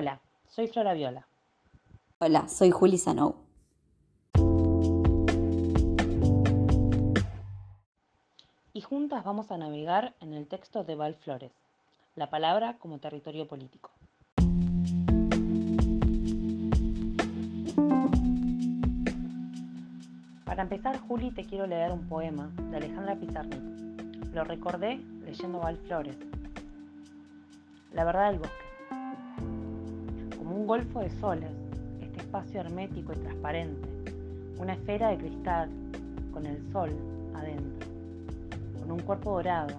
Hola, soy Flora Viola. Hola, soy Juli Sanou. Y juntas vamos a navegar en el texto de Val Flores, la palabra como territorio político. Para empezar, Juli, te quiero leer un poema de Alejandra Pizarnik. Lo recordé leyendo Val Flores. La verdad del bosque. Golfo de soles, este espacio hermético y transparente, una esfera de cristal con el sol adentro, con un cuerpo dorado,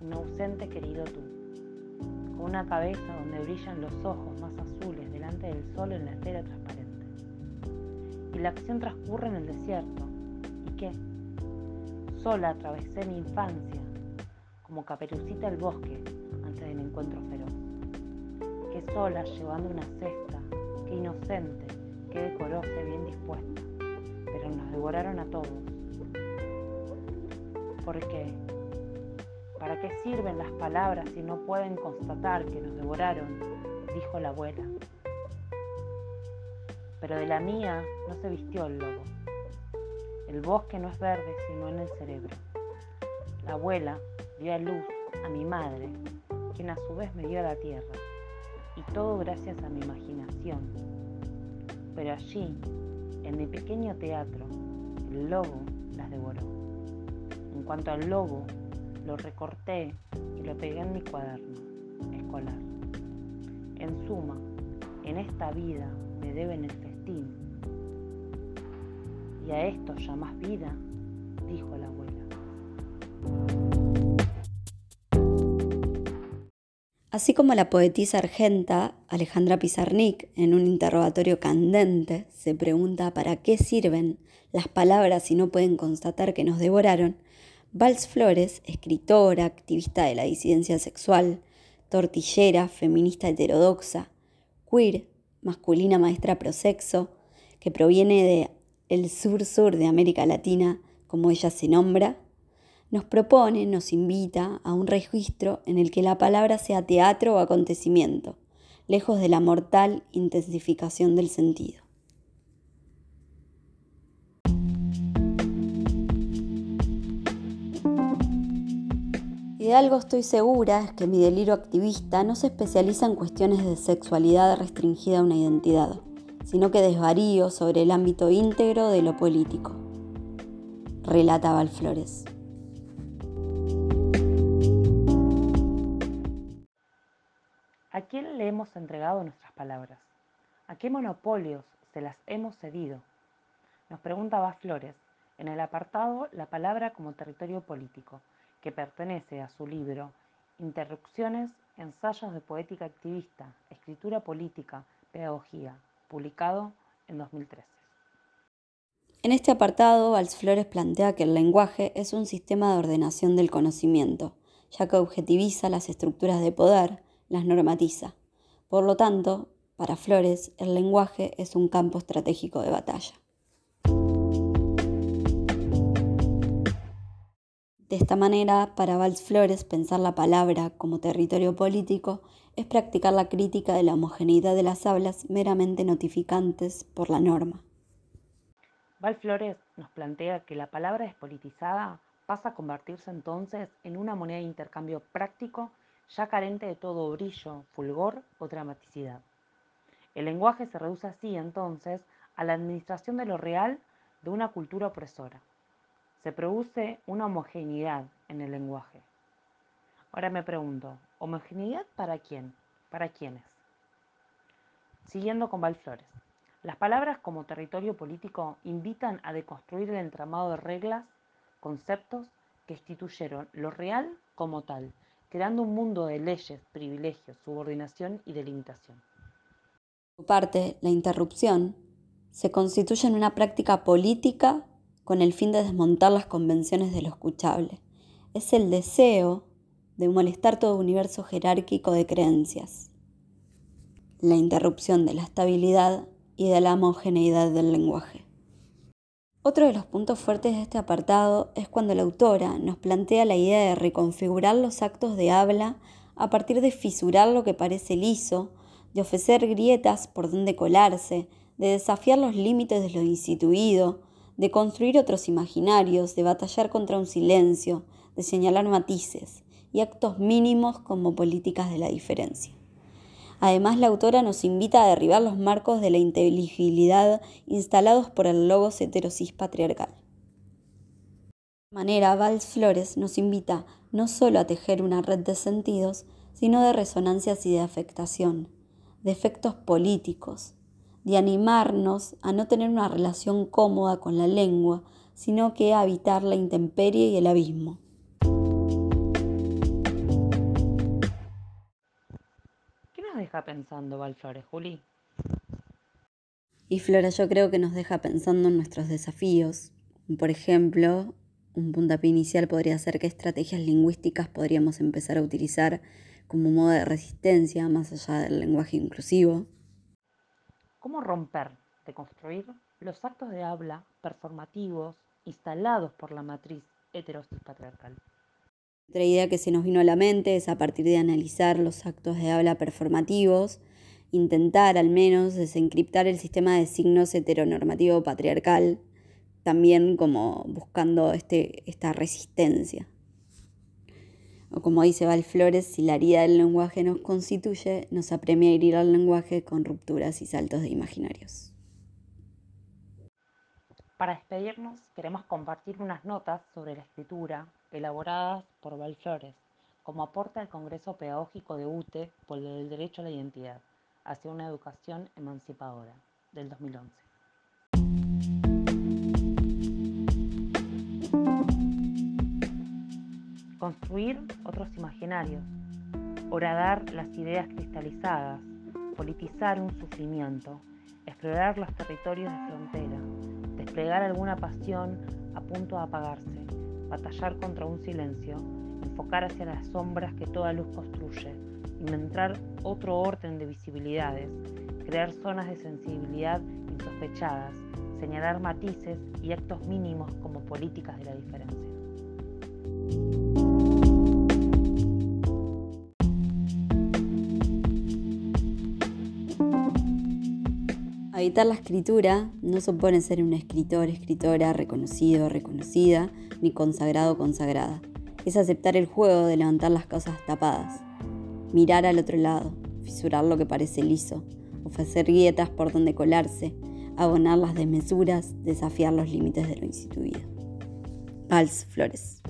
un ausente querido tú, con una cabeza donde brillan los ojos más azules delante del sol en la esfera transparente. Y la acción transcurre en el desierto. ¿Y qué? Sola atravesé mi infancia, como caperucita el bosque antes del encuentro feroz. Qué sola llevando una cesta, qué inocente, qué decorosa y bien dispuesta, pero nos devoraron a todos. ¿Por qué? ¿Para qué sirven las palabras si no pueden constatar que nos devoraron? dijo la abuela pero de la mía no se vistió el lobo. El bosque no es verde sino en el cerebro. La abuela dio a luz a mi madre, quien a su vez me dio a la tierra, y todo gracias a mi imaginación. Pero allí, en mi pequeño teatro, el lobo las devoró. En cuanto al lobo, lo recorté y lo pegué en mi cuaderno escolar. En suma, en esta vida me deben el y a esto llamas vida, dijo la abuela. Así como la poetisa argenta Alejandra Pizarnik, en un interrogatorio candente, se pregunta para qué sirven las palabras si no pueden constatar que nos devoraron, Vals Flores, escritora, activista de la disidencia sexual, tortillera, feminista heterodoxa, queer, masculina maestra prosexo, que proviene de el sur-sur de América Latina, como ella se nombra, nos propone, nos invita a un registro en el que la palabra sea teatro o acontecimiento, lejos de la mortal intensificación del sentido. Y de algo estoy segura es que mi delirio activista no se especializa en cuestiones de sexualidad restringida a una identidad sino que desvarío sobre el ámbito íntegro de lo político, relata Valflores. Quién le hemos entregado nuestras palabras? ¿A qué monopolios se las hemos cedido? Nos pregunta Valflores en el apartado La palabra como territorio político, que pertenece a su libro Interrupciones, ensayos de poética activista, escritura política, pedagogía, publicado en 2013. En este apartado, Valls Flores plantea que el lenguaje es un sistema de ordenación del conocimiento, ya que objetiviza las estructuras de poder, las normatiza. Por lo tanto, para Flores, el lenguaje es un campo estratégico de batalla. De esta manera, para Valls Flores, pensar la palabra como territorio político es practicar la crítica de la homogeneidad de las hablas meramente notificantes por la norma. Val Flores nos plantea que la palabra despolitizada pasa a convertirse entonces en una moneda de intercambio práctico ya carente de todo brillo, fulgor o dramaticidad. El lenguaje se reduce así entonces a la administración de lo real de una cultura opresora se produce una homogeneidad en el lenguaje. Ahora me pregunto, ¿homogeneidad para quién? ¿Para quiénes? Siguiendo con Valflores. Las palabras como territorio político invitan a deconstruir el entramado de reglas, conceptos que instituyeron lo real como tal, creando un mundo de leyes, privilegios, subordinación y delimitación. Por parte, la interrupción se constituye en una práctica política con el fin de desmontar las convenciones de lo escuchable. Es el deseo de molestar todo universo jerárquico de creencias, la interrupción de la estabilidad y de la homogeneidad del lenguaje. Otro de los puntos fuertes de este apartado es cuando la autora nos plantea la idea de reconfigurar los actos de habla a partir de fisurar lo que parece liso, de ofrecer grietas por donde colarse, de desafiar los límites de lo instituido, de construir otros imaginarios, de batallar contra un silencio, de señalar matices y actos mínimos como políticas de la diferencia. Además, la autora nos invita a derribar los marcos de la inteligibilidad instalados por el logos heterosis patriarcal. De manera, Valls Flores nos invita no solo a tejer una red de sentidos, sino de resonancias y de afectación, de efectos políticos, de animarnos a no tener una relación cómoda con la lengua, sino que a habitar la intemperie y el abismo. Deja pensando Valflores, Juli? Y Flora, yo creo que nos deja pensando en nuestros desafíos. Por ejemplo, un puntapié inicial podría ser qué estrategias lingüísticas podríamos empezar a utilizar como modo de resistencia más allá del lenguaje inclusivo. ¿Cómo romper, deconstruir los actos de habla performativos instalados por la matriz heterosis patriarcal? Otra idea que se nos vino a la mente es a partir de analizar los actos de habla performativos, intentar al menos desencriptar el sistema de signos heteronormativo patriarcal, también como buscando este, esta resistencia. O como dice Val Flores, si la herida del lenguaje nos constituye, nos apremia a herir al lenguaje con rupturas y saltos de imaginarios. Para despedirnos, queremos compartir unas notas sobre la escritura elaboradas por Val Flores como aporte al Congreso Pedagógico de UTE por el Derecho a la Identidad hacia una educación emancipadora del 2011. construir otros imaginarios, horadar las ideas cristalizadas, politizar un sufrimiento, explorar los territorios de frontera, desplegar alguna pasión a punto de apagarse, batallar contra un silencio, enfocar hacia las sombras que toda luz construye, inventar otro orden de visibilidades, crear zonas de sensibilidad insospechadas, señalar matices y actos mínimos como políticas de la diferencia. Habitar la escritura no supone ser un escritor, escritora, reconocido, reconocida, ni consagrado, consagrada. Es aceptar el juego de levantar las cosas tapadas, mirar al otro lado, fisurar lo que parece liso, ofrecer grietas por donde colarse, abonar las desmesuras, desafiar los límites de lo instituido. Pals Flores.